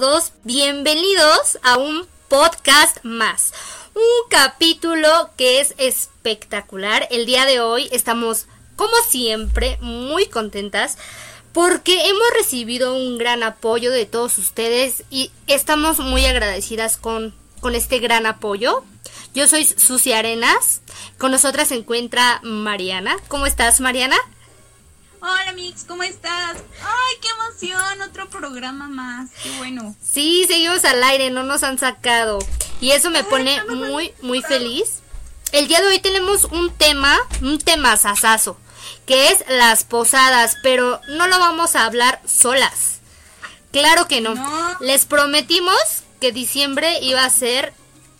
todos, bienvenidos a un podcast más. Un capítulo que es espectacular. El día de hoy estamos, como siempre, muy contentas porque hemos recibido un gran apoyo de todos ustedes y estamos muy agradecidas con, con este gran apoyo. Yo soy Susi Arenas, con nosotras se encuentra Mariana. ¿Cómo estás, Mariana? Hola Mix, ¿cómo estás? ¡Ay, qué emoción! Otro programa más, qué bueno. Sí, seguimos al aire, no nos han sacado. Y eso me pone muy, muy feliz. El día de hoy tenemos un tema, un tema sasazo, que es las posadas, pero no lo vamos a hablar solas. Claro que no. Les prometimos que diciembre iba a ser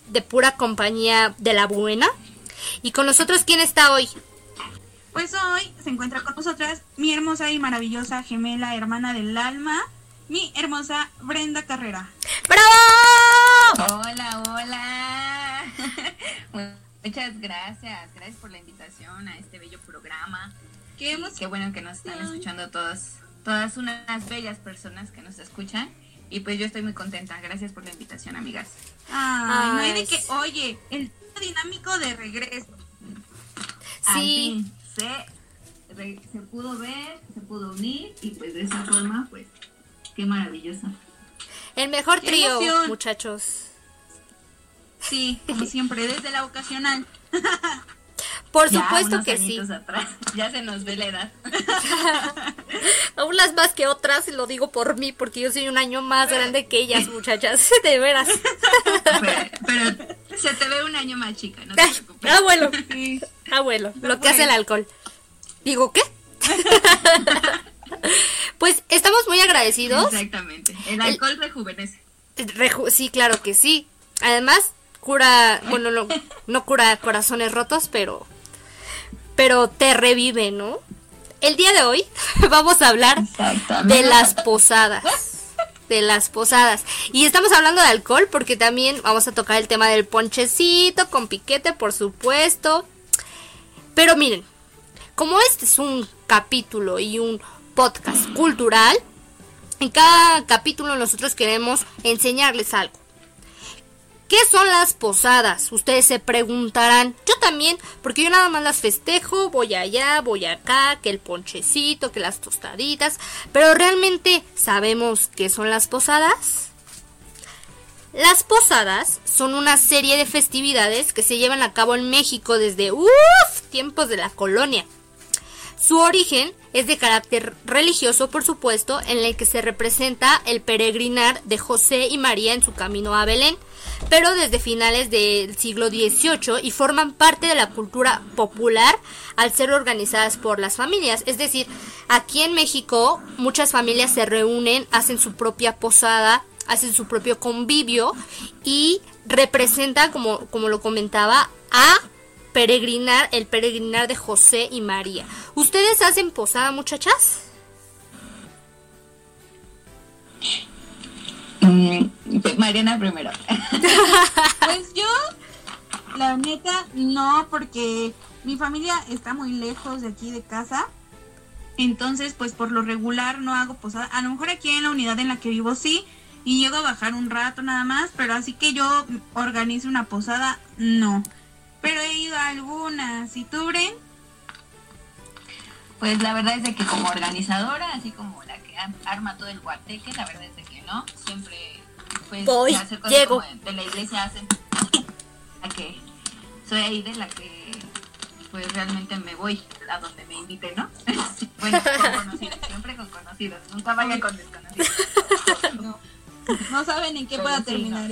de pura compañía de la buena. Y con nosotros, ¿quién está hoy? Pues hoy se encuentra con nosotras mi hermosa y maravillosa gemela hermana del alma, mi hermosa Brenda Carrera. ¡Bravo! Hola, hola. Muchas gracias. Gracias por la invitación a este bello programa. Qué, Qué bueno que nos están escuchando todos, todas unas bellas personas que nos escuchan. Y pues yo estoy muy contenta. Gracias por la invitación, amigas. Ay, no hay de que, oye, el dinámico de regreso. Sí se, pudo ver, se pudo unir y pues de esa forma, pues, qué maravilloso. El mejor trío, muchachos. Sí, como siempre, desde la ocasional. Por supuesto que sí. Atrás. Ya se nos ve la edad. Unas más que otras, lo digo por mí, porque yo soy un año más grande que ellas, muchachas, de veras. Pero, se te ve un año más chica, no te preocupes. Abuelo, abuelo, lo que hace el alcohol. Digo, ¿qué? pues estamos muy agradecidos. Exactamente. El alcohol rejuvenece. sí, claro que sí. Además, cura, bueno, no, no cura corazones rotos, pero pero te revive, ¿no? El día de hoy vamos a hablar de las posadas. De las posadas. Y estamos hablando de alcohol porque también vamos a tocar el tema del ponchecito con piquete, por supuesto. Pero miren, como este es un capítulo y un podcast cultural, en cada capítulo nosotros queremos enseñarles algo. ¿Qué son las posadas? Ustedes se preguntarán. Yo también, porque yo nada más las festejo, voy allá, voy acá, que el ponchecito, que las tostaditas. Pero realmente sabemos qué son las posadas. Las posadas son una serie de festividades que se llevan a cabo en México desde uff, tiempos de la colonia. Su origen es de carácter religioso, por supuesto, en el que se representa el peregrinar de José y María en su camino a Belén, pero desde finales del siglo XVIII y forman parte de la cultura popular al ser organizadas por las familias. Es decir, aquí en México muchas familias se reúnen, hacen su propia posada, hacen su propio convivio y representan, como, como lo comentaba, a peregrinar, el peregrinar de José y María. ¿Ustedes hacen posada, muchachas? Mm, Mariana primero. pues yo, la neta, no, porque mi familia está muy lejos de aquí de casa. Entonces, pues por lo regular no hago posada. A lo mejor aquí en la unidad en la que vivo sí. Y llego a bajar un rato nada más. Pero así que yo organizo una posada, no. Pero he ido a algunas. ¿Y tú, Bren? Pues la verdad es de que como organizadora, así como la que arma todo el guateque, la verdad es de que no. Siempre, pues, Voy, hacer cosas llego. Como de la iglesia hacen. La que soy ahí de la que, pues realmente me voy a donde me inviten, ¿no? bueno, con conocidos, siempre con conocidos. Nunca vaya con desconocidos. No, no saben en qué pueda terminar.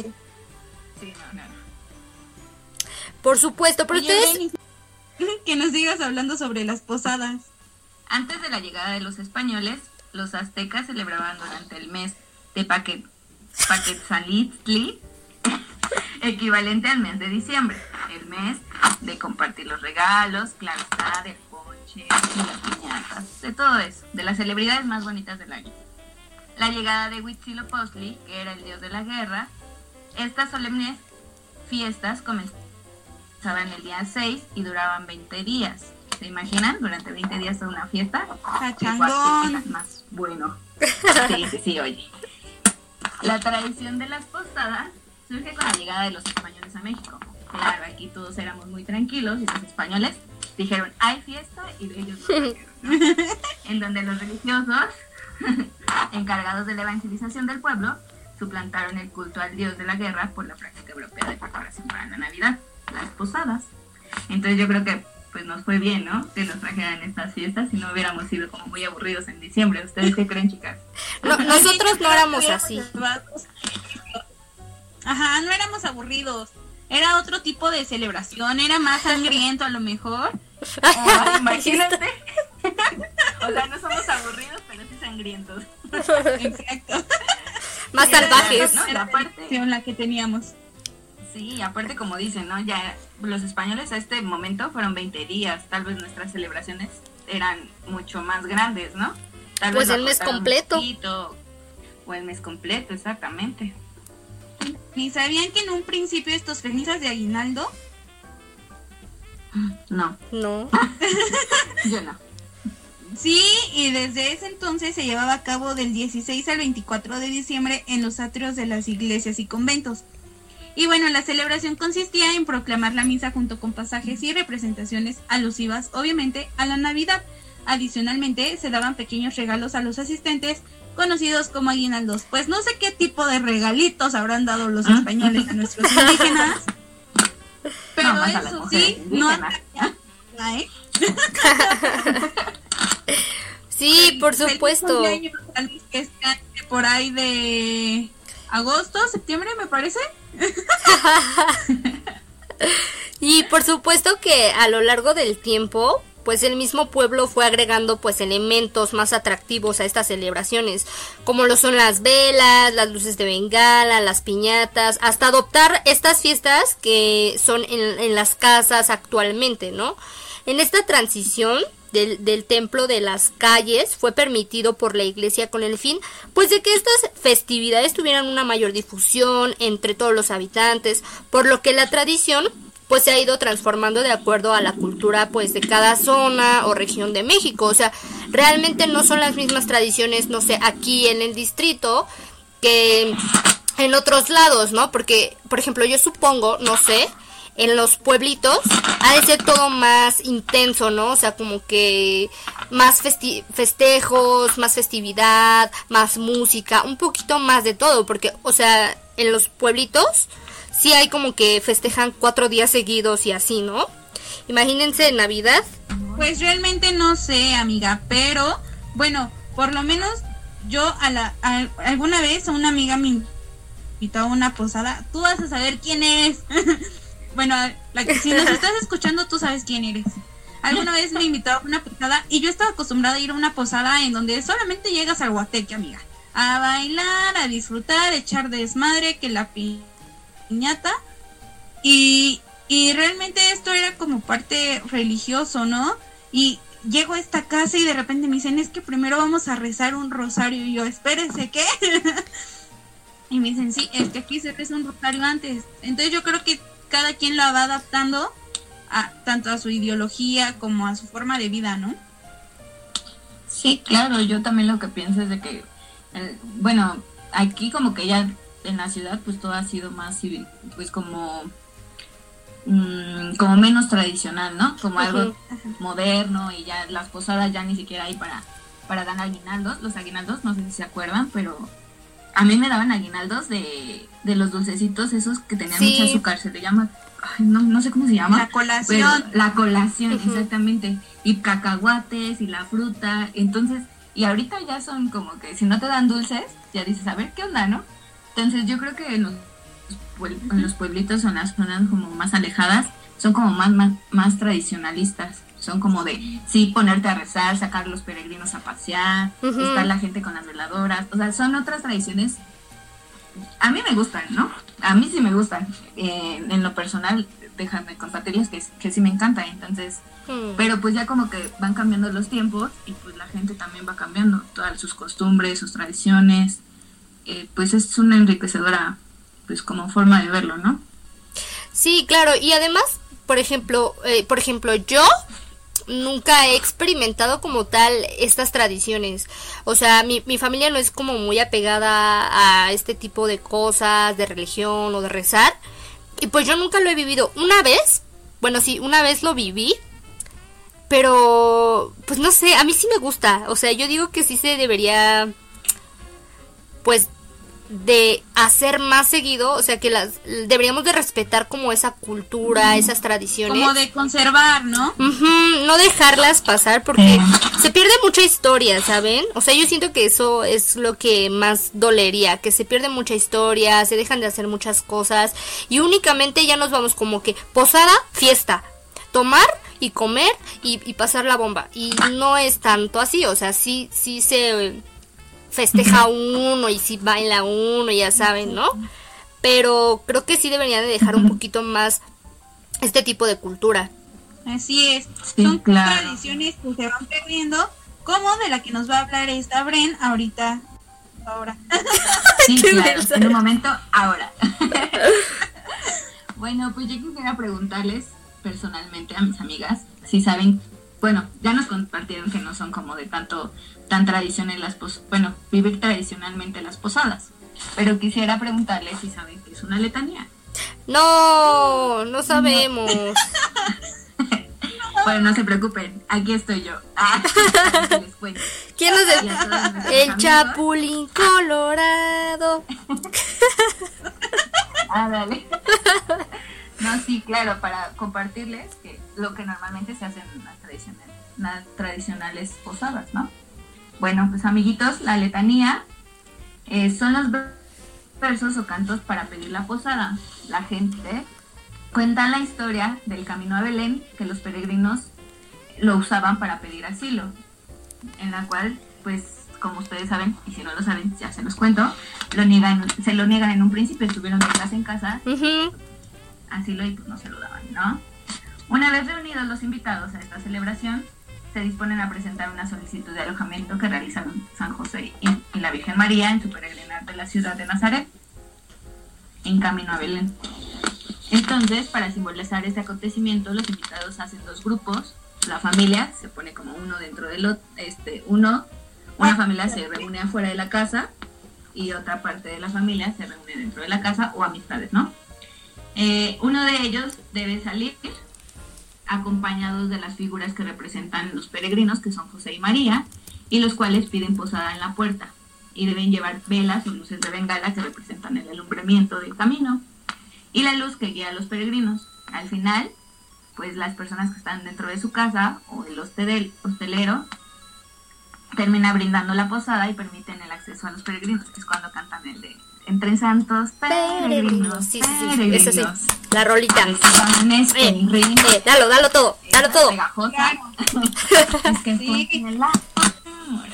Sí, no, no. Por supuesto, pero ustedes... Que nos sigas hablando sobre las posadas. Antes de la llegada de los españoles, los aztecas celebraban durante el mes de Paquet, Paquetzalitzli, equivalente al mes de diciembre, el mes de compartir los regalos, claro está, del ponche, de las piñatas, de todo eso, de las celebridades más bonitas del año. La llegada de Huitzilopochtli, que era el dios de la guerra, estas solemnes fiestas comenzaron en el día 6 y duraban 20 días. ¿Se imaginan? Durante 20 días de una fiesta. ¡Cachangón! Más bueno. Sí, sí, sí, oye. La tradición de las posadas surge con la llegada de los españoles a México. Claro, aquí todos éramos muy tranquilos y los españoles dijeron, hay fiesta y ellos lo trajeron, En donde los religiosos, encargados de la evangelización del pueblo, suplantaron el culto al dios de la guerra por la práctica europea de preparación para la Navidad, las posadas. Entonces yo creo que pues nos fue bien, ¿no? Que nos trajeran estas fiestas y no hubiéramos sido como muy aburridos en diciembre. ¿Ustedes qué creen, chicas? nosotros no éramos así. Ajá, no éramos aburridos. Era otro tipo de celebración, era más sangriento a lo mejor. imagínate. o sea, no somos aburridos, pero sí sangrientos. Exacto. Más salvajes. ¿no? La parte la que teníamos. Sí, aparte como dicen, ¿no? Ya los españoles a este momento fueron 20 días, tal vez nuestras celebraciones eran mucho más grandes, ¿no? Tal pues el mes completo. o el mes completo, exactamente. ¿Y sabían que en un principio estos felices de aguinaldo? No. No. Yo no. Sí, y desde ese entonces se llevaba a cabo del 16 al 24 de diciembre en los atrios de las iglesias y conventos. Y bueno, la celebración consistía en proclamar la misa junto con pasajes y representaciones alusivas, obviamente, a la Navidad. Adicionalmente, se daban pequeños regalos a los asistentes, conocidos como aguinaldos. Pues no sé qué tipo de regalitos habrán dado los ah. españoles a nuestros indígenas. Pero eso sí, no ¿eh? Sí, por supuesto. Que por ahí de agosto, septiembre, me parece. Y por supuesto que a lo largo del tiempo, pues el mismo pueblo fue agregando pues elementos más atractivos a estas celebraciones, como lo son las velas, las luces de bengala, las piñatas, hasta adoptar estas fiestas que son en, en las casas actualmente, ¿no? En esta transición del, templo de las calles fue permitido por la iglesia con el fin pues de que estas festividades tuvieran una mayor difusión entre todos los habitantes, por lo que la tradición pues se ha ido transformando de acuerdo a la cultura pues de cada zona o región de México, o sea, realmente no son las mismas tradiciones, no sé, aquí en el distrito que en otros lados, ¿no? Porque, por ejemplo, yo supongo, no sé, en los pueblitos ha de ser todo más intenso, ¿no? O sea, como que más festejos, más festividad, más música, un poquito más de todo, porque, o sea, en los pueblitos sí hay como que festejan cuatro días seguidos y así, ¿no? Imagínense en Navidad. Pues realmente no sé, amiga, pero bueno, por lo menos yo a la alguna vez a una amiga me invitó a una posada. Tú vas a saber quién es. bueno, la que si nos estás escuchando, tú sabes quién eres. Alguna vez me invitó a una posada y yo estaba acostumbrada a ir a una posada en donde solamente llegas al guateque, amiga. A bailar, a disfrutar, a echar desmadre, que la piñata. Y, y realmente esto era como parte religioso, ¿no? Y llego a esta casa y de repente me dicen, es que primero vamos a rezar un rosario. Y yo, espérense, ¿qué? y me dicen, sí, es que aquí se reza un rosario antes. Entonces yo creo que cada quien la va adaptando a, tanto a su ideología como a su forma de vida, ¿no? Sí, claro, yo también lo que pienso es de que, eh, bueno, aquí como que ya en la ciudad pues todo ha sido más civil, pues como mm, como menos tradicional, ¿no? Como algo moderno y ya las posadas ya ni siquiera hay para para dar aguinaldos, los aguinaldos, no sé si se acuerdan, pero a mí me daban aguinaldos de, de los dulcecitos esos que tenían mucha azúcar, se le llama, no, no sé cómo se llama. La colación. la colación, exactamente. Y cacahuates y la fruta. Entonces, y ahorita ya son como que si no te dan dulces, ya dices, a ver, ¿qué onda, no? Entonces yo creo que en los, en los pueblitos o en las zonas como más alejadas son como más, más, más tradicionalistas son como de, sí, ponerte a rezar, sacar los peregrinos a pasear, estar la gente con las veladoras, o sea, son otras tradiciones. A mí me gustan, ¿no? A mí sí me gustan. Eh, en lo personal, déjame compartirles que, que sí me encanta, entonces, hmm. pero pues ya como que van cambiando los tiempos y pues la gente también va cambiando todas sus costumbres, sus tradiciones, eh, pues es una enriquecedora, pues como forma de verlo, ¿no? Sí, claro, y además, por ejemplo, eh, por ejemplo, yo nunca he experimentado como tal estas tradiciones. O sea, mi, mi familia no es como muy apegada a este tipo de cosas, de religión o de rezar. Y pues yo nunca lo he vivido. Una vez, bueno, sí, una vez lo viví. Pero, pues no sé, a mí sí me gusta. O sea, yo digo que sí se debería, pues, de hacer más seguido, o sea que las deberíamos de respetar como esa cultura, esas tradiciones. Como de conservar, ¿no? no dejarlas pasar porque se pierde mucha historia, ¿saben? O sea, yo siento que eso es lo que más dolería, que se pierde mucha historia, se dejan de hacer muchas cosas y únicamente ya nos vamos como que posada, fiesta, tomar y comer y, y pasar la bomba. Y no es tanto así, o sea, sí, sí se festeja uno y si baila uno, ya saben, ¿no? Pero creo que sí deberían de dejar un poquito más este tipo de cultura. Así es, son tradiciones que se van perdiendo, como de la que nos va a hablar esta Bren ahorita, ahora. Sí, claro, en un momento, ahora. bueno, pues yo quisiera preguntarles personalmente a mis amigas si saben, bueno, ya nos compartieron que no son como de tanto tan tradicionales las pos bueno, vivir tradicionalmente las posadas. Pero quisiera preguntarles si saben qué es una letanía. No, no sabemos. bueno, no se preocupen, aquí estoy yo. ¿Quién nos El Chapulín Colorado. ah, dale. No, sí, claro, para compartirles que lo que normalmente se hace en las tradicionales, las tradicionales posadas, ¿no? Bueno, pues amiguitos, la letanía eh, son los versos o cantos para pedir la posada. La gente cuenta la historia del camino a Belén que los peregrinos lo usaban para pedir asilo, en la cual, pues, como ustedes saben, y si no lo saben, ya se los cuento, lo niegan, se lo niegan en un principio, estuvieron de casa en casa, asilo y pues no se lo daban, ¿no? Una vez reunidos los invitados a esta celebración, se disponen a presentar una solicitud de alojamiento que realizaron San José y, la Virgen María en su peregrinar de la ciudad de Nazaret, en camino a Belén. Entonces, para simbolizar este acontecimiento, los invitados hacen dos grupos. La familia se pone como uno dentro del otro, este, uno, una familia se reúne afuera de la casa y otra parte de la familia se reúne dentro de la casa o amistades, ¿no? Eh, uno de ellos debe salir acompañados de las figuras que representan los peregrinos, que son José y María, y los cuales piden posada en la puerta y deben llevar velas o luces de bengala que representan el alumbramiento del camino y la luz que guía a los peregrinos. Al final, pues las personas que están dentro de su casa o el hostelero termina brindando la posada y permiten el acceso a los peregrinos, que es cuando cantan el de entre santos peregrinos. Sí, sí, sí, eso sí. La rolita. Eh, eh, dalo, dalo todo, dalo todo. es que sí.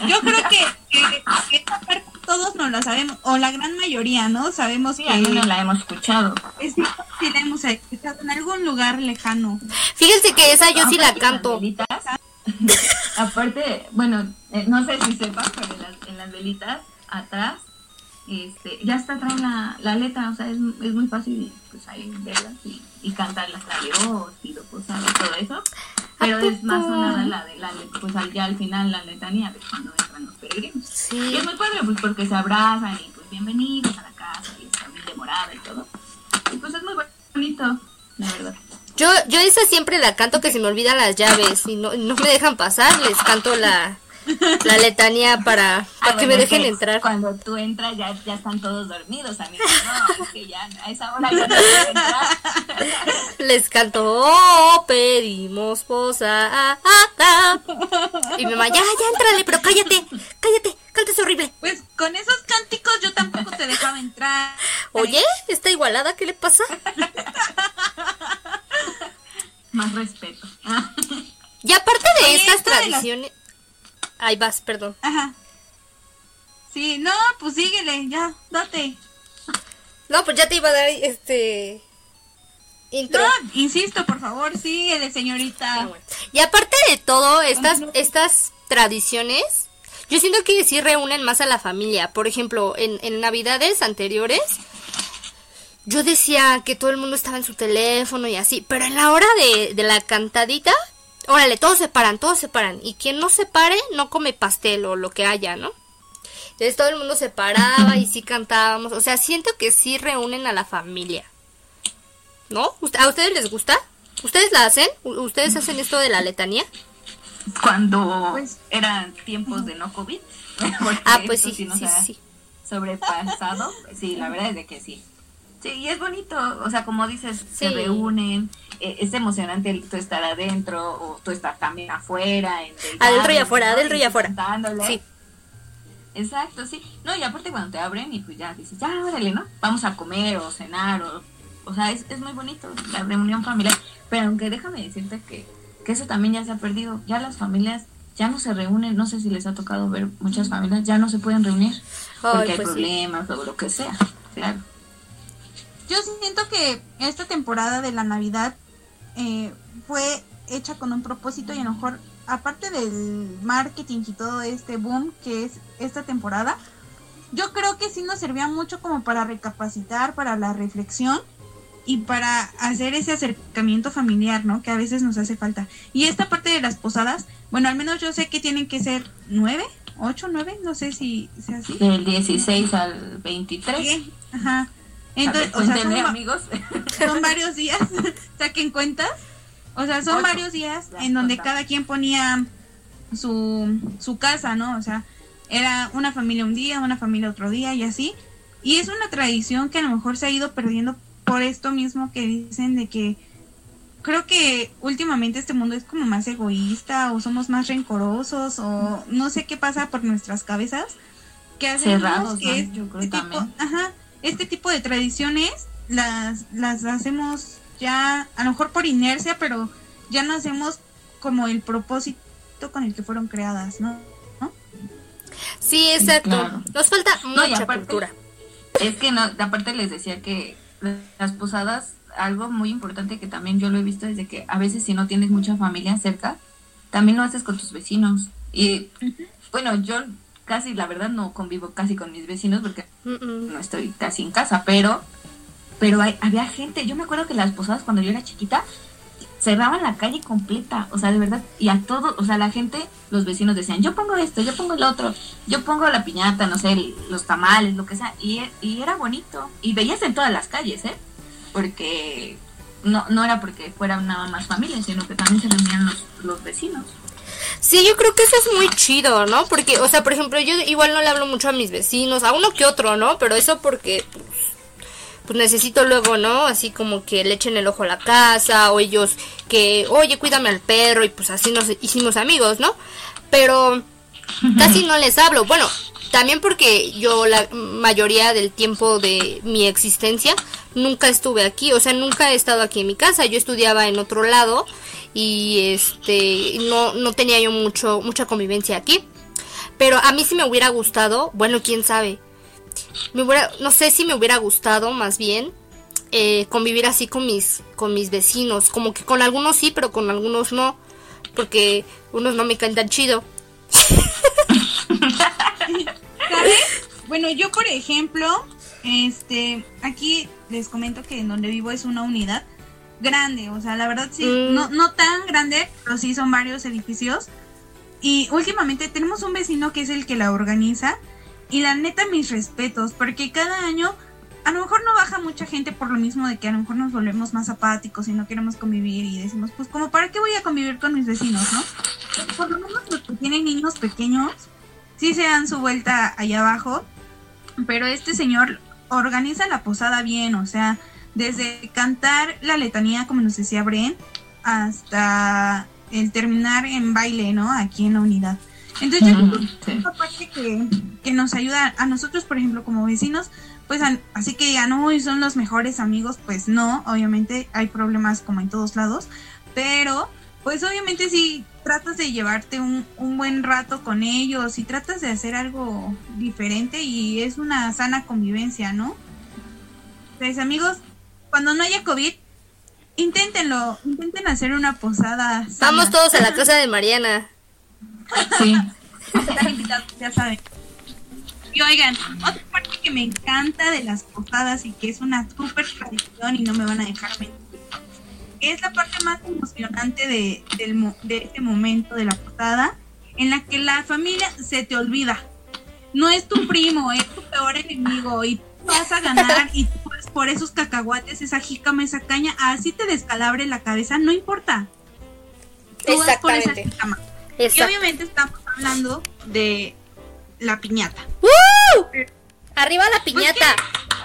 Yo creo que, que, esta parte todos no la sabemos, o la gran mayoría, ¿no? Sabemos que... no la hemos escuchado. Es sí la hemos escuchado en algún lugar lejano. Fíjense que esa yo sí la canto. Aparte, bueno, eh, no sé si sepas, pero en las, en las velitas atrás este, ya está trae la, la letra, o sea, es, es muy fácil pues ahí verlas y, y cantarlas, la Dios, pido cosas, todo eso, pero es más sonada la de la pues ya al final la letanía de cuando entran los peregrinos. Sí. Y es muy padre, pues porque se abrazan y pues bienvenidos a la casa y está bien demorada y todo. Y pues es muy bonito, la verdad. Yo, yo esa siempre la canto que se me olvidan las llaves y no, no me dejan pasar, les canto la, la letanía para, ah, que me dejen entrar. Cuando tú entras ya, ya están todos dormidos, amigos. No, que ya a esa hora ya no entrar. Les canto, oh, pedimos posa. Y mi mamá, ya, ya, entrale, pero cállate, cállate, cantes horrible. Pues con esos cánticos yo tampoco te dejaba entrar. Oye, está igualada, ¿qué le pasa? Más respeto. Y aparte de estas tradiciones... Ahí vas, perdón. Ajá. Sí, no, pues síguele, ya, date. No, pues ya te iba a dar este intro. No, insisto, por favor, síguele, señorita. Ah, y aparte de todo, estas, estas tradiciones, yo siento que sí reúnen más a la familia. Por ejemplo, en, en navidades anteriores, yo decía que todo el mundo estaba en su teléfono y así, pero en la hora de, de la cantadita, órale, todos se paran, todos se paran. Y quien no se pare, no come pastel o lo que haya, ¿no? Entonces todo el mundo se paraba y sí cantábamos. O sea, siento que sí reúnen a la familia. ¿No? ¿A ustedes les gusta? ¿Ustedes la hacen? ¿Ustedes hacen esto de la letanía? Cuando pues, eran tiempos de no COVID. Ah, pues sí, sí, sí, Sobrepasado. Sí, la verdad es de que sí. Sí, y es bonito. O sea, como dices, se reúnen. Eh, es emocionante tú estar adentro o tú estar también afuera. Adentro y afuera, adentro y afuera. Sí. Exacto, sí. No, y aparte cuando te abren y pues ya dices, ya, órale, ¿no? Vamos a comer o cenar o... O sea, es, es muy bonito la reunión familiar. Pero aunque déjame decirte que, que eso también ya se ha perdido. Ya las familias ya no se reúnen. No sé si les ha tocado ver muchas familias, ya no se pueden reunir. porque hay pues problemas o lo que sea. Claro. Yo siento que esta temporada de la Navidad eh, fue hecha con un propósito y a lo mejor aparte del marketing y todo este boom que es esta temporada, yo creo que sí nos servía mucho como para recapacitar, para la reflexión y para hacer ese acercamiento familiar, ¿no? Que a veces nos hace falta. Y esta parte de las posadas, bueno, al menos yo sé que tienen que ser nueve, ocho, nueve, no sé si sea así. Del 16 al 23. Ajá. Entonces, o sea, son, amigos. son varios días, saquen cuentas. O sea, son varios días en donde cada quien ponía su, su casa, ¿no? O sea, era una familia un día, una familia otro día y así. Y es una tradición que a lo mejor se ha ido perdiendo por esto mismo que dicen de que creo que últimamente este mundo es como más egoísta o somos más rencorosos o no sé qué pasa por nuestras cabezas que hacemos que este, tipo, ajá, este tipo de tradiciones las, las hacemos ya a lo mejor por inercia, pero ya no hacemos como el propósito con el que fueron creadas, ¿no? Sí, exacto. Nos falta mucha cultura. Es que no, aparte les decía que las posadas, algo muy importante que también yo lo he visto es de que a veces si no tienes mucha familia cerca, también lo haces con tus vecinos. Y bueno, yo casi, la verdad, no convivo casi con mis vecinos porque no estoy casi en casa, pero pero había gente, yo me acuerdo que las posadas cuando yo era chiquita cerraban la calle completa, o sea, de verdad, y a todos, o sea, la gente, los vecinos decían, yo pongo esto, yo pongo el otro, yo pongo la piñata, no sé, los tamales, lo que sea, y, era bonito, y veías en todas las calles, ¿eh? Porque no, no era porque fuera nada más familia, sino que también se reunían los, los vecinos. Sí, yo creo que eso es muy chido, ¿no? Porque, o sea, por ejemplo, yo igual no le hablo mucho a mis vecinos, a uno que otro, ¿no? Pero eso porque, pues, pues necesito luego, ¿no? Así como que le echen el ojo a la casa o ellos que, oye, cuídame al perro y pues así nos hicimos amigos, ¿no? Pero casi no les hablo. Bueno, también porque yo la mayoría del tiempo de mi existencia nunca estuve aquí, o sea, nunca he estado aquí en mi casa. Yo estudiaba en otro lado y este no no tenía yo mucho mucha convivencia aquí. Pero a mí sí me hubiera gustado, bueno, quién sabe me hubiera, no sé si me hubiera gustado más bien eh, convivir así con mis, con mis vecinos. Como que con algunos sí, pero con algunos no. Porque unos no me cantan chido. ¿Sabes? Bueno, yo por ejemplo, este, aquí les comento que en donde vivo es una unidad grande, o sea, la verdad sí, mm. no, no tan grande, pero sí son varios edificios. Y últimamente tenemos un vecino que es el que la organiza y la neta, mis respetos, porque cada año a lo mejor no baja mucha gente por lo mismo de que a lo mejor nos volvemos más apáticos y no queremos convivir y decimos, pues como para qué voy a convivir con mis vecinos, ¿no? Por lo menos los que tienen niños pequeños, sí se dan su vuelta allá abajo, pero este señor organiza la posada bien, o sea, desde cantar la letanía, como nos decía Bren, hasta el terminar en baile, ¿no? Aquí en la unidad. Entonces yo creo que esta parte que, nos ayuda a nosotros, por ejemplo, como vecinos, pues así que ya no, son los mejores amigos, pues no, obviamente hay problemas como en todos lados, pero pues obviamente si tratas de llevarte un, un buen rato con ellos y tratas de hacer algo diferente y es una sana convivencia, ¿no? Pues amigos, cuando no haya COVID, inténtenlo, intenten hacer una posada. Vamos todos a la casa de Mariana. Sí. Están invitados, ya saben. Y oigan, otra parte que me encanta de las posadas y que es una súper tradición y no me van a dejar mentir, es la parte más emocionante de, del, de este momento de la posada, en la que la familia se te olvida. No es tu primo, es tu peor enemigo y vas a ganar y tú vas por esos cacahuates, esa jícama, esa caña, así te descalabre la cabeza, no importa. Tú vas por esa jícama. Y obviamente estamos hablando de la piñata. ¡Uh! Arriba la piñata.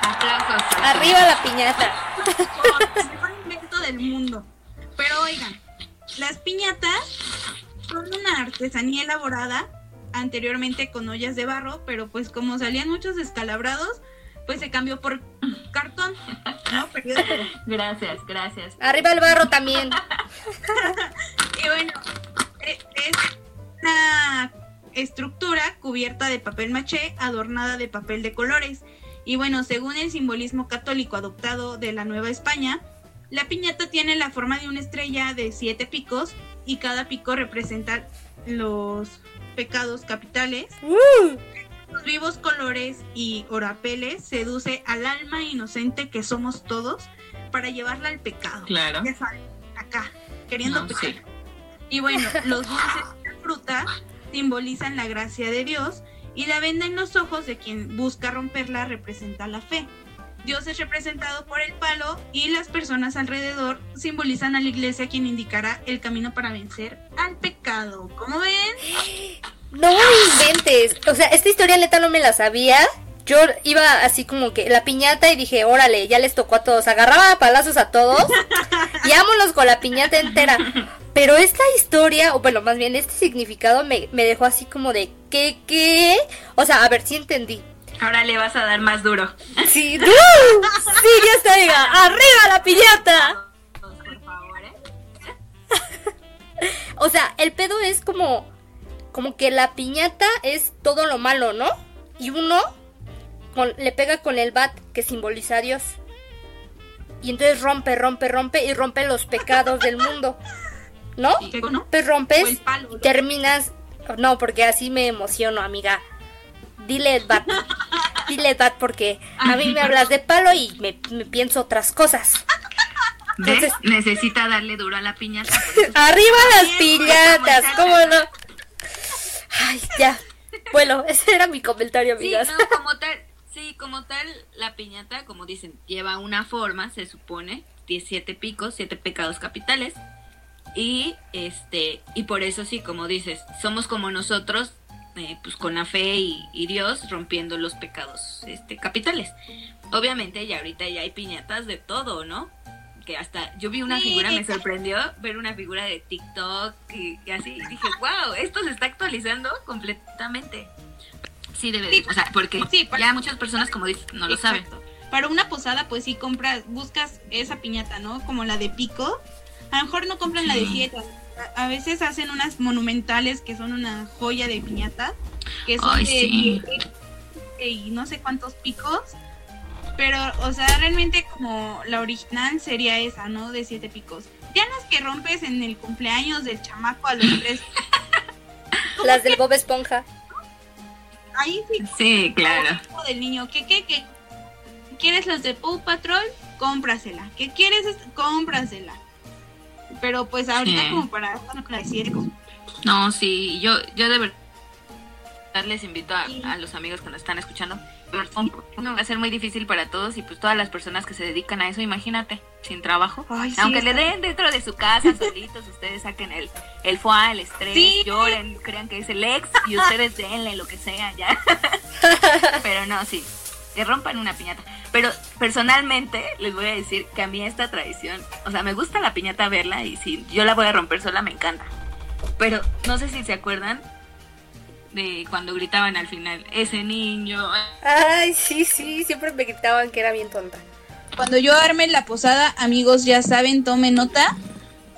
Aplausos. Arriba la piñata. el mejor invento del mundo. Pero oigan, las piñatas son una artesanía elaborada anteriormente con ollas de barro, pero pues como salían muchos descalabrados, pues se cambió por cartón, ¿no? Gracias, gracias. Arriba el barro también. Y bueno, e- es una estructura cubierta de papel maché, adornada de papel de colores. Y bueno, según el simbolismo católico adoptado de la Nueva España, la piñata tiene la forma de una estrella de siete picos y cada pico representa los pecados capitales. Los vivos colores y orapeles seduce al alma inocente que somos todos para llevarla al pecado. Claro. Ya saben, acá, queriendo No, pecar. sí. Y bueno, los dulces la fruta simbolizan la gracia de Dios y la venda en los ojos de quien busca romperla representa la fe. Dios es representado por el palo y las personas alrededor simbolizan a la iglesia quien indicará el camino para vencer al pecado. ¿Cómo ven? No inventes. O sea, esta historia neta no me la sabía. Yo iba así como que la piñata y dije, órale, ya les tocó a todos. Agarraba a palazos a todos y vámonos con la piñata entera. Pero esta historia, o bueno, más bien este significado me, me dejó así como de, ¿qué, qué? O sea, a ver si entendí. Ahora le vas a dar más duro. Sí, ¡uh! sí, ya está, diga, arriba la piñata. Por favor, ¿eh? O sea, el pedo es como, como que la piñata es todo lo malo, ¿no? Y uno con- le pega con el bat que simboliza a Dios. Y entonces rompe, rompe, rompe y rompe los pecados del mundo. ¿No? ¿Qué, no? Pues rompes el terminas. No, porque así me emociono, amiga. Dile bat. Dile bat porque a mí me hablas de palo y me, me pienso otras cosas. ¿Ves? Necesita darle duro a la piñata. Arriba las piñatas. ¿cómo no? Ay, ya. Bueno, ese era mi comentario, Sí, amigas. no, como tal, sí, como tal, la piñata, como dicen, lleva una forma, se supone, tiene siete picos, siete pecados capitales. Y este, y por eso sí, como dices, somos como nosotros, eh, pues con la fe y, y Dios rompiendo los pecados este, capitales. Obviamente ya ahorita ya hay piñatas de todo, ¿no? Que hasta yo vi una Sí. figura, me sorprendió ver una figura de TikTok y, y así, y dije, wow, esto se está actualizando completamente. Sí, debe de, Sí, o sea, porque sí, para- ya muchas personas, como dices, no lo saben. Para una posada, pues sí compras, buscas esa piñata, ¿no? Como la de pico. A lo mejor no compran la de siete. A veces hacen unas monumentales que son una joya de piñata. Que son Ay, de, sí. de- y no sé cuántos picos. Pero, o sea, realmente como la original sería esa, ¿no? De siete picos. Ya las que rompes en el cumpleaños del chamaco a los tres. Las del Bob Esponja. Ahí sí Sí, claro. como del niño. ¿Qué, qué, qué? ¿Quieres las de Paw Patrol? Cómprasela. ¿Qué quieres? es- Cómprasela. Pero pues ahorita Sí. como para decir, No, sí, yo, yo de verdad les invito a, a los amigos que nos están escuchando. No va a ser muy difícil para todos y pues todas las personas que se dedican a eso, imagínate, sin trabajo. Ay, sí, Aunque está- le den dentro de su casa solitos, ustedes saquen el, el foie, el estrés, Sí. lloren, crean que es el ex y ustedes denle lo que sea ya. Pero no, sí, que rompan una piñata. Pero personalmente les voy a decir que a mí esta tradición, o sea, me gusta la piñata verla y si yo la voy a romper sola me encanta. Pero no sé si se acuerdan de cuando gritaban al final, ese niño. Ay, sí, sí, siempre me gritaban que era bien tonta. Cuando yo arme la posada, amigos, ya saben, tomen nota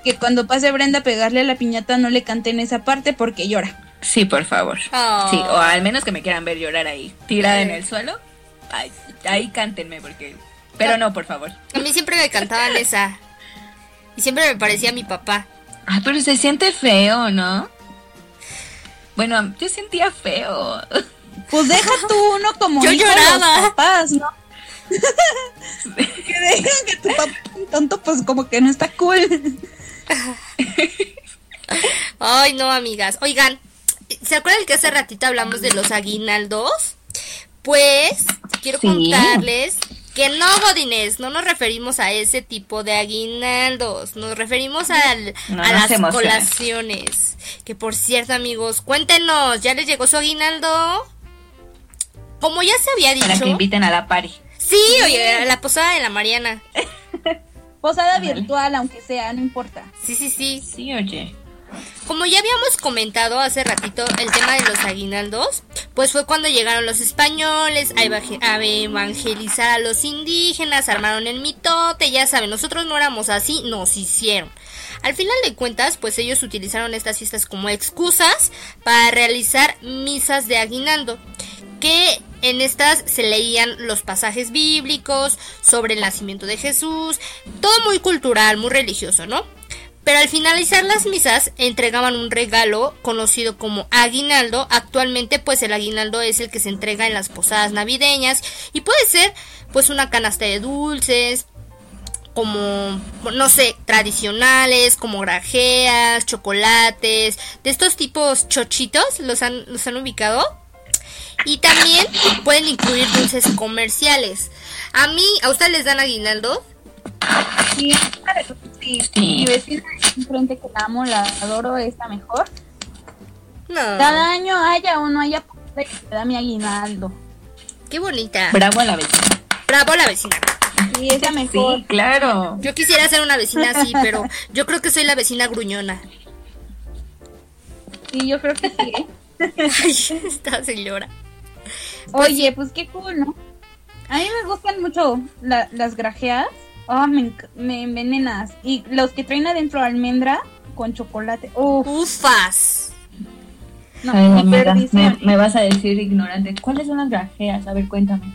que cuando pase Brenda a pegarle a la piñata no le canten esa parte porque llora. Sí, por favor. Oh. Sí, o al menos que me quieran ver llorar ahí, tirada en el suelo. Ay, ahí cántenme porque... Pero no, por favor. A mí siempre me cantaban esa. Y siempre me parecía mi papá. Ah, pero se siente feo, ¿no? Bueno, yo sentía feo. Pues deja tú uno como Yo lloraba. los papás, ¿no? que dejan que tu papá tonto, pues como que no está cool. Ay, no, amigas. Oigan, ¿se acuerdan que hace ratito hablamos de los aguinaldos? Pues quiero Sí. contarles que no, Godines, no nos referimos a ese tipo de aguinaldos, nos referimos al- No a las emociones. colaciones. Que por cierto, amigos, cuéntenos, ¿ya les llegó su aguinaldo? Como ya se había Para que dicho. inviten a la party. Sí, oye, a la posada de la Mariana. Posada virtual, aunque sea, no importa. Sí, sí, sí. Sí, oye. Como ya habíamos comentado hace ratito el tema de los aguinaldos, pues fue cuando llegaron los españoles a, evange- a evangelizar a los indígenas, armaron el mitote, ya saben, nosotros no éramos así, nos hicieron. Al final de cuentas, pues ellos utilizaron estas fiestas como excusas para realizar misas de aguinaldo, que en estas se leían los pasajes bíblicos sobre el nacimiento de Jesús, todo muy cultural, muy religioso, ¿no? Pero al finalizar las misas entregaban un regalo conocido como aguinaldo. Actualmente pues el aguinaldo es el que se entrega en las posadas navideñas y puede ser pues una canasta de dulces, como, no sé, tradicionales, como grajeas, chocolates, de estos tipos chochitos, ¿los han, los han ubicado? Y también pueden incluir dulces comerciales. A mí, ¿a ustedes les dan aguinaldo? Sí, sí, Sí. mi vecina enfrente que la amo, la adoro, es la mejor. No. Cada año haya o no haya que me da mi aguinaldo. Qué bonita. Bravo a la vecina. Bravo la vecina. Sí, es la mejor. Sí, claro. Yo quisiera ser una vecina así, pero yo creo que soy la vecina gruñona. Sí, yo creo que sí. ¿eh? Ay, esta señora. Oye, pues qué cool, ¿no? A mí me gustan mucho la- las grajeas. Ah, me, me envenenas. Y los que traen adentro almendra con chocolate. Uf, Ufas. no, Ay, mi amiga, me, vas a decir ignorante. ¿Cuáles son las grajeas? A ver, cuéntame.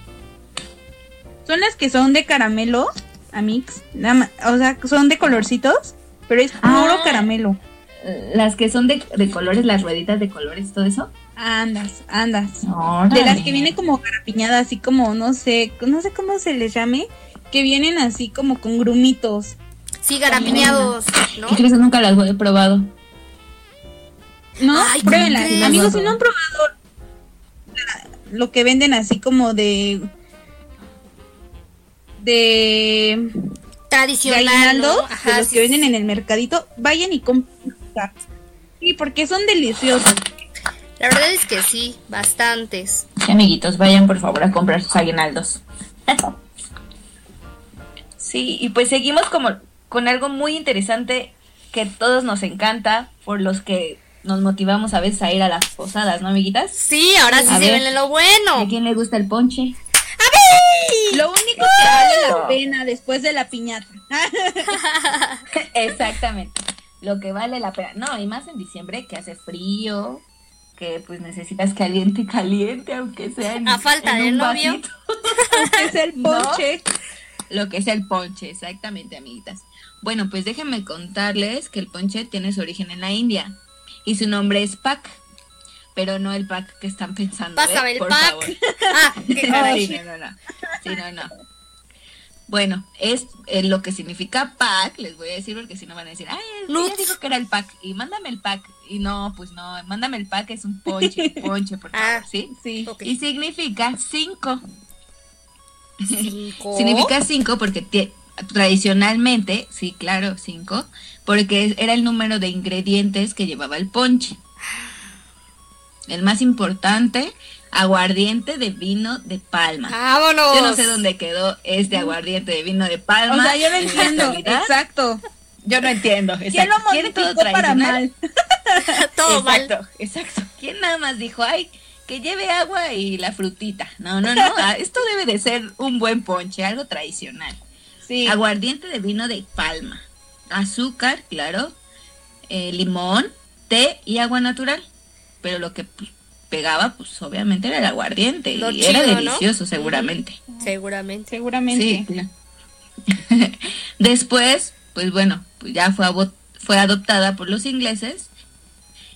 Son las que son de caramelo, amix. O sea, son de colorcitos, pero es puro Ah. caramelo. Las que son de, de colores, las rueditas de colores, todo eso. Andas, andas. De Órale. las que vienen como garapiñadas, así como, no sé, no sé cómo se les llame, que vienen así como con grumitos. Sí, garapiñados, ¿no? ¿Qué crees que nunca las he probado? ¿No? Ay, ¿cómo Pruébenlas. Amigos, si no han probado lo que venden así como de... De... Tradicional, ¿no? de Ajá, los sí, que venden sí. en el mercadito, vayan y compren. Sí, porque son deliciosos. La verdad es que sí, bastantes. Sí, amiguitos, vayan por favor a comprar sus aguinaldos. Sí, y pues seguimos como con algo muy interesante que todos nos encanta, por los que nos motivamos a veces a ir a las posadas, ¿no, amiguitas? Sí, ahora sí A se ven lo ¿A bueno. quién le gusta el ponche? Lo único que vale la pena después de la piñata. Exactamente. Lo que vale la pena. No, y más en diciembre que hace frío, que pues necesitas caliente, caliente, aunque sea en, A falta en de un novio. vasito. es el ¿No? Lo que es el ponche, exactamente, amiguitas. Bueno, pues déjenme contarles que el ponche tiene su origen en la India y su nombre es Pak, pero no el Pak que están pensando. ¿eh? Pásame el Por pack. favor. Ah, qué caray. Sí, no, no, no. Sí, no, no. Bueno, es eh, lo que significa pack, les voy a decir porque si no van a decir, ay, Nuts. dijo que era el pack y mándame el pack. Y no, pues no, mándame el pack es un ponche, ponche, por favor, Ah. ¿sí? Sí. Y significa cinco. Cinco. Significa cinco porque tradicionalmente, sí, claro, cinco, porque era el número de ingredientes que llevaba el ponche. El más importante, aguardiente de vino de palma. Vámonos. Yo no sé dónde quedó este aguardiente de vino de palma. O sea, yo lo entiendo. actualidad. Exacto. Yo no entiendo. ¿Quién exacto. lo ¿Quiere todo modificó para mal? Todo mal. exacto, exacto. ¿Quién nada más dijo, ay, que lleve agua y la frutita? No, no, no. ah, Esto debe de ser un buen ponche, algo tradicional. Sí. Aguardiente de vino de palma. Azúcar, claro. eh, limón, té y agua natural. Pero lo que pues, pegaba, pues obviamente era el aguardiente. Lo y era delicioso, seguramente. Seguramente. Seguramente. Sí, claro. Después, pues bueno, pues ya fue, fue adoptada por los ingleses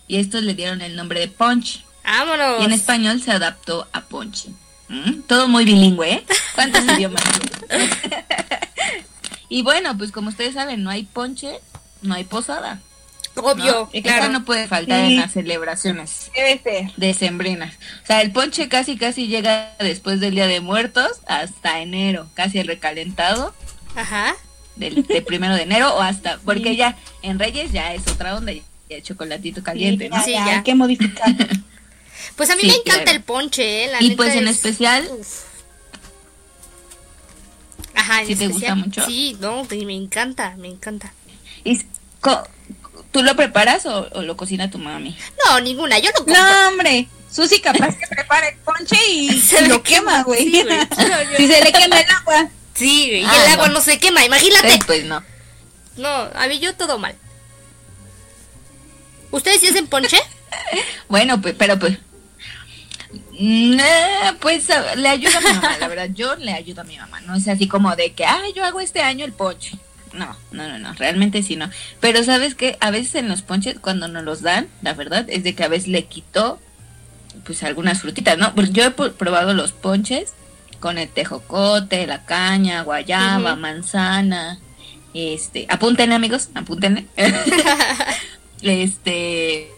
y estos le dieron el nombre de punch. Vámonos. Y en español se adaptó a ponche. Mm, Todo muy bilingüe, ¿eh? ¿Cuántos idiomas? y bueno, pues como ustedes saben, no hay ponche, no hay posada. ¿no? Obvio, Esa claro. no puede faltar Sí. en las celebraciones Debe ser. decembrinas. O sea, el ponche casi casi llega después del Día de Muertos hasta enero, casi el recalentado Ajá. del, de primero de enero o hasta, porque ya en Reyes ya es otra onda, ya el chocolatito caliente, ¿no? Sí, ya, ya. Hay que modificar. Pues a mí Sí, me encanta claro. el ponche, ¿eh? La Y pues en es- especial, Uf. Ajá, en ¿Sí te especial. gusta mucho? Sí, no, y me encanta, me encanta. y- ¿tú lo preparas o, o lo cocina tu mami? No, ninguna, yo no compro. No, hombre. Susi capaz que prepara el ponche y Se le lo quema, güey. Sí, si se le quema el agua. Sí, güey, y Ah, el agua no. no se quema, imagínate. Eh, pues no. No, a mí yo todo mal. ¿Ustedes sí hacen ponche? Bueno, pues, pero pues. Mm, eh, pues le ayuda a mi mamá, la verdad, yo le ayudo a mi mamá, no es así como de que, ah, yo hago este año el ponche. No, no, no, no, realmente sí no. Pero sabes que a veces en los ponches, cuando nos los dan, la verdad, es de que a veces le quito, pues algunas frutitas, ¿no? Pues yo he probado los ponches con el tejocote, la caña, guayaba, manzana, este, apúntenle amigos, apúntenle. este,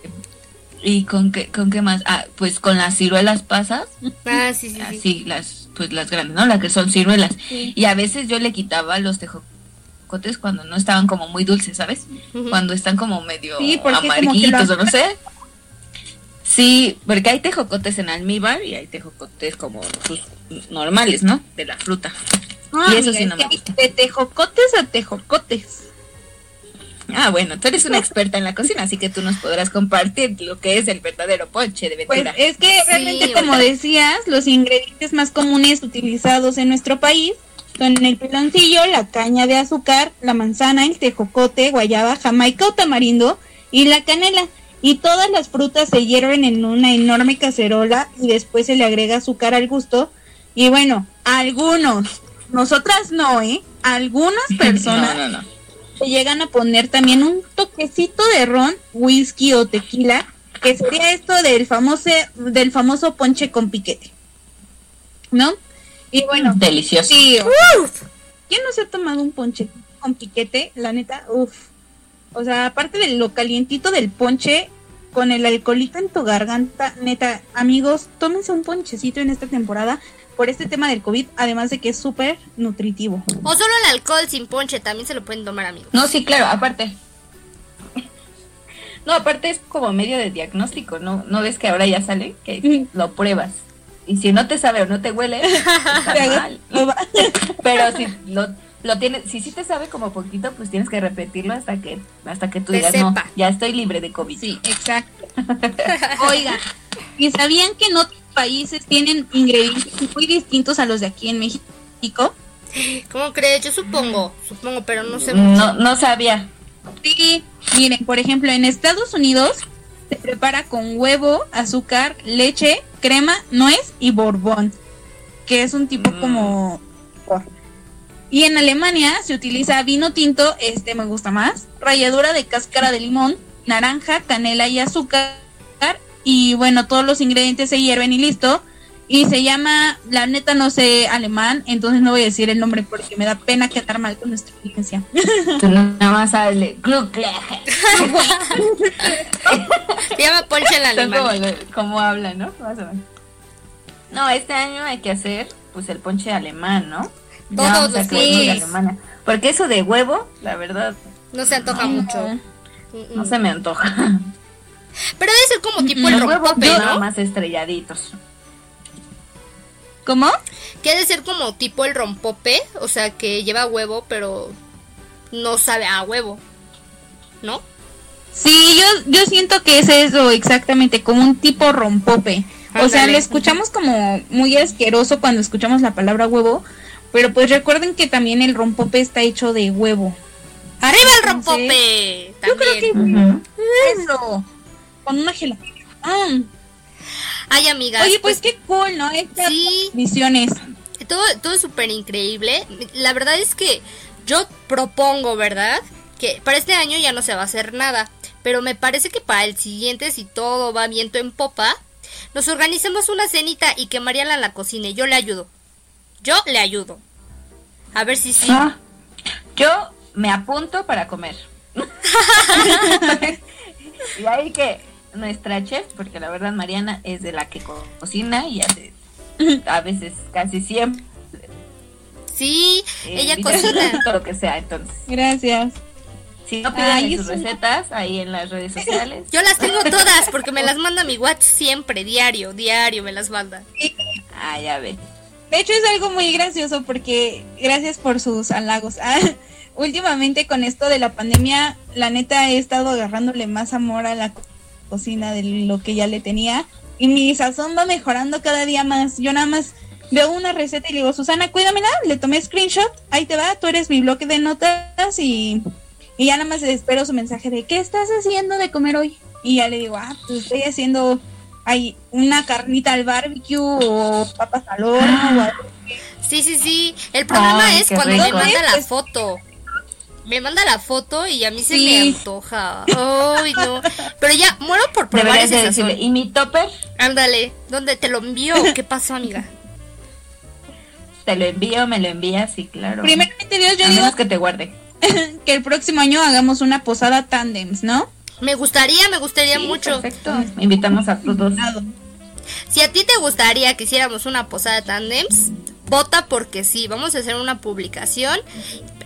y con qué, con qué más, ah, pues con las ciruelas pasas, Ah, sí, sí, sí. así las, pues las grandes, ¿no? Las que son ciruelas. Y a veces yo le quitaba los tejocotes cuando no estaban como muy dulces, ¿sabes? Cuando están como medio Sí, lo o no sé. Sí, porque hay tejocotes en almíbar y hay tejocotes como pues, normales, ¿no? De la fruta. Y eso sí no me De tejocotes a tejocotes. Ah, bueno, tú eres una experta en la cocina, así que tú nos podrás compartir lo que es el verdadero ponche de Pues verdura. es que realmente, Sí, como decías, los ingredientes más comunes utilizados en nuestro país son el piloncillo, la caña de azúcar, la manzana, el tejocote, guayaba, jamaica o tamarindo y la canela. Y todas las frutas se hierven en una enorme cacerola y después se le agrega azúcar al gusto. Y bueno, algunos, nosotras no, ¿eh? Algunas personas No, no, no. Se llegan a poner también un toquecito de ron, whisky o tequila, que sería esto del famoso, del famoso ponche con piquete. ¿No? Y bueno, Delicioso. sí, ¿quién no se ha tomado un ponche con piquete? La neta, uff. O sea, aparte de lo calientito del ponche, con el alcoholito en tu garganta, neta, amigos, tómense un ponchecito en esta temporada por este tema del COVID, además de que es súper nutritivo. O solo el alcohol sin ponche, también se lo pueden tomar, amigos. No, sí, claro, aparte. No, aparte es como medio de diagnóstico, ¿no? ¿No ves que ahora ya sale? Que lo pruebas. Y si no te sabe o no te huele, está mal. Pero si lo, lo tienes, si sí te sabe como poquito, pues tienes que repetirlo hasta que hasta que tú Te digas, sepa. no, ya estoy libre de COVID. Sí, exacto. Oigan, ¿y sabían que otros países tienen ingredientes muy distintos a los de aquí en México? ¿Cómo crees? Yo supongo, supongo, pero no sé. No, no sabía. Sí, miren, por ejemplo, en Estados Unidos se prepara con huevo, azúcar, leche, crema, nuez y borbón, que es un tipo Mm. como... Y en Alemania se utiliza vino tinto, este me gusta más, ralladura de cáscara de limón, naranja, canela y azúcar. Y bueno, todos los ingredientes se hierven y listo. Y se llama, la neta no sé alemán, entonces no voy a decir el nombre porque me da pena quedar mal con nuestra audiencia. Tú nada más. Se llama ponche en alemán. como hablan, ¿no? Más o menos. No, este año hay que hacer pues el ponche alemán, ¿no? Todos los días. Porque eso de huevo, la verdad, No se antoja mucho. No se me antoja. Pero debe ser como tipo el Los huevos rompope, más estrelladitos. ¿Cómo? Que debe ser como tipo el rompope, o sea, que lleva huevo, pero no sabe a huevo. ¿No? Sí, yo, yo siento que es eso exactamente, como un tipo rompope. O sea, lo escuchamos como muy asqueroso cuando escuchamos la palabra huevo, pero pues recuerden que también el rompope está hecho de huevo. ¡Arriba el Entonces, rompope! Yo creo que eso, con una gelatina. Ah, Ay, amigas. Oye, pues qué cool, ¿no? Estas Sí. visiones. todo, todo es súper increíble. La verdad es que yo propongo, ¿verdad? Que para este año ya no se va a hacer nada. Pero me parece que para el siguiente, si todo va viento en popa, nos organicemos una cenita y que Mariana la cocine. Yo le ayudo. Yo le ayudo. A ver si sí. Ah, yo me apunto para comer. y ahí que nuestra chef, porque la verdad Mariana es de la que co- cocina y hace a veces casi siempre. Sí, eh, ella cocina. todo lo que sea, entonces. Gracias. Si no piden Ay, sus recetas ahí en las redes sociales. Yo las tengo todas porque me las manda mi WhatsApp siempre, diario, diario me las manda. Ah, ya ven. De hecho es algo muy gracioso porque gracias por sus halagos. Ah, últimamente con esto de la pandemia, la neta he estado agarrándole más amor a la cocina de lo que ya le tenía y mi sazón va mejorando cada día más. Yo nada más veo una receta y le digo, Susana, cuídamela, le tomé screenshot, ahí te va, tú eres mi bloque de notas y, y ya nada más espero su mensaje de ¿qué estás haciendo de comer hoy? Y ya le digo, ah, pues estoy haciendo hay una carnita al barbecue o papas al horno o algo Sí, sí, sí. El problema Ay, es cuando me rico. manda la Pues- foto. Me manda la foto y a mí se Sí. me antoja. Ay, no. Pero ya, muero por probar de ese decirle, sazón. ¿y mi topper? Ándale, ¿dónde te lo envío? ¿Qué pasó, amiga? Te lo envío, me lo envías, sí, claro. Primeramente Dios, yo A digo menos que te guarde. que el próximo año hagamos una posada tandems, ¿no? Me gustaría, me gustaría Sí, mucho. Perfecto. Invitamos a todos. Si a ti te gustaría que hiciéramos una posada de tandems, vota porque sí. Vamos a hacer una publicación.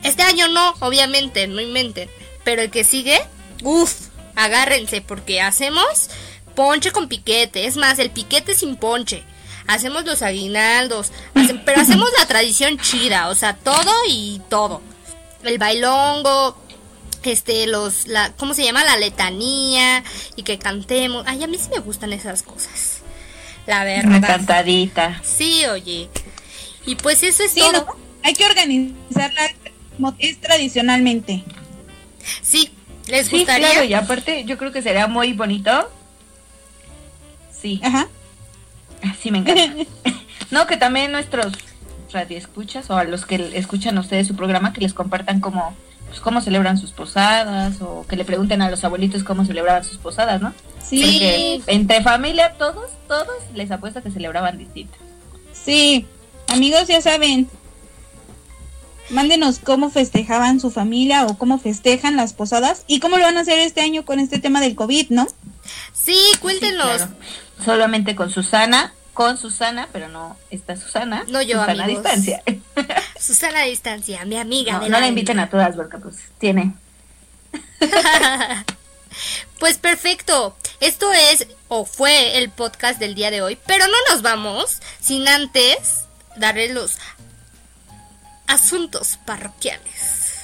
Este año no, obviamente, no inventen. Pero el que sigue, uff, agárrense porque hacemos ponche con piquete. Es más, el piquete sin ponche. Hacemos los aguinaldos, hace- pero hacemos la tradición chida, o sea, todo y todo. El bailongo, este, los, la, ¿cómo se llama? La letanía y que cantemos. Ay, a mí sí me gustan esas cosas. La Una verdad. cantadita. Sí, oye. Y pues eso es Sí, todo. ¿no? Hay que organizarla como es tradicionalmente. Sí, les Sí, gustaría. claro, y aparte yo creo que sería muy bonito. Sí, Ajá. sí me encanta. no, que también nuestros radioescuchas o a los que escuchan ustedes su programa que les compartan cómo pues, cómo celebran sus posadas o que le pregunten a los abuelitos cómo celebraban sus posadas, ¿no? Sí, Porque entre familia todos, todos les apuesto que celebraban distinto. sí. Amigos, ya saben. Mándenos cómo festejaban su familia o cómo festejan las posadas y cómo lo van a hacer este año con este tema del COVID, ¿no? Sí, cuéntenos. Sí, claro. Solamente con Susana, con Susana, pero no esta Susana. No yo, Susana amigos. a distancia. Susana a distancia, mi amiga. No, de no la la inviten a todas porque pues tiene. Pues perfecto. Esto es o fue el podcast del día de hoy, pero no nos vamos sin antes darle los asuntos parroquiales.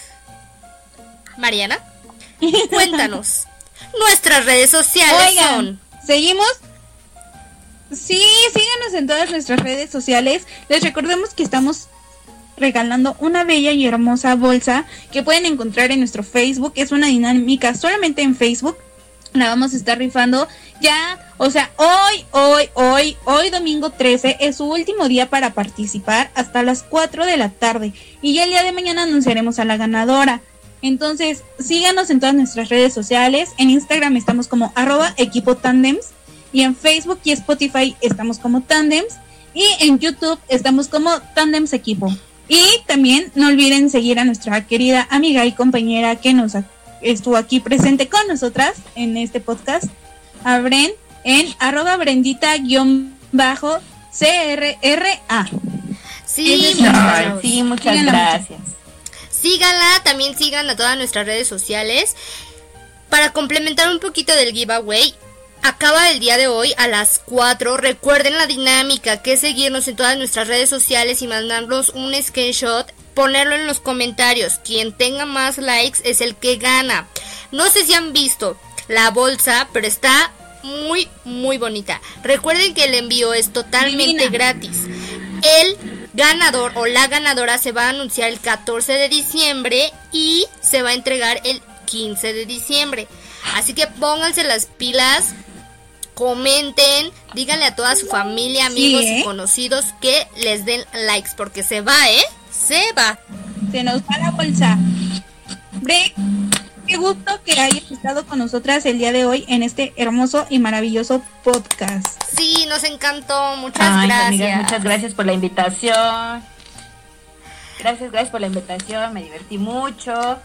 Mariana, cuéntanos. Nuestras redes sociales Oigan, son ¿seguimos? Sí, síganos en todas nuestras redes sociales. Les recordemos que estamos regalando una bella y hermosa bolsa que pueden encontrar en nuestro Facebook. Es una dinámica solamente en Facebook. La vamos a estar rifando ya, o sea, hoy, hoy, hoy, hoy domingo 13 es su último día para participar hasta las 4 de la tarde. Y ya el día de mañana anunciaremos a la ganadora. Entonces, síganos en todas nuestras redes sociales. En Instagram estamos como arroba equipo tandems. Y en Facebook y Spotify estamos como tandems. Y en YouTube estamos como tandems equipo. Y también no olviden seguir a nuestra querida amiga y compañera que nos ac- estuvo aquí presente con nosotras en este podcast, a Bren, en arroba brendita-crra. Sí, es sí, muchas Síganla gracias. Síganla, también sigan a todas nuestras redes sociales. Para complementar un poquito del giveaway, acaba el día de hoy a las 4. Recuerden la dinámica, que es seguirnos en todas nuestras redes sociales y mandarnos un screenshot, ponerlo en los comentarios. Quien tenga más likes es el que gana. No sé si han visto la bolsa, pero está muy, muy bonita. Recuerden que el envío es totalmente Divina. gratis. El ganador o la ganadora se va a anunciar el 14 de diciembre y se va a entregar el 15 de diciembre. Así que pónganse las pilas, comenten, díganle a toda su familia, amigos y ¿eh? conocidos que les den likes porque se va, ¿eh? Se va. Se nos va la bolsa. Bren, qué gusto que hayas estado con nosotras el día de hoy en este hermoso y maravilloso podcast. Sí, nos encantó. Muchas gracias. muchas gracias por la invitación. Gracias, gracias por la invitación. Me divertí mucho.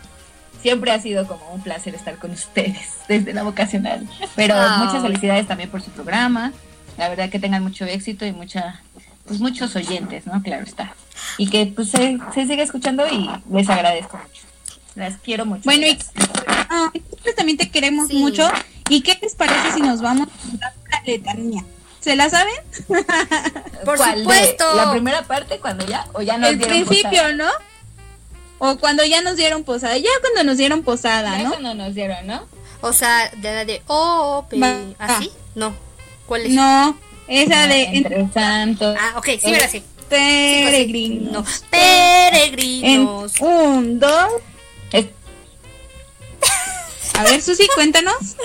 Siempre ha sido como un placer estar con ustedes desde la vocacional. Pero muchas felicidades también por su programa. La verdad que tengan mucho éxito y mucha, pues muchos oyentes, ¿no? Claro está. Y que pues se, se siga escuchando y les agradezco mucho. Las quiero mucho. Bueno, y pues también te queremos mucho. ¿Y qué les parece si nos vamos a la letanía? ¿Se la saben? Por supuesto. ¿La primera parte cuando ya o ya nos El principio, ¿no? O cuando ya nos dieron posada. Ya cuando nos dieron posada, ya ¿no? cuando nos dieron, ¿no? O sea, de la de oh, ¿así? No. ¿Cuál es? No, esa de Entre Santos. Ah, ok, sí, ahora sí. Peregrinos. Peregrinos. un, dos. A ver, Susi, cuéntanos.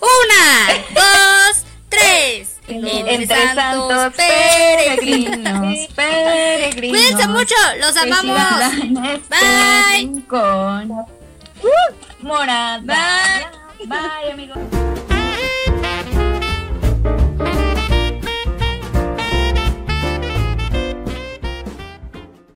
Una, dos, tres. Entre, santos, peregrinos, peregrinos. Cuídense mucho, los amamos. Bye. Con morada. Bye. Bye, amigos.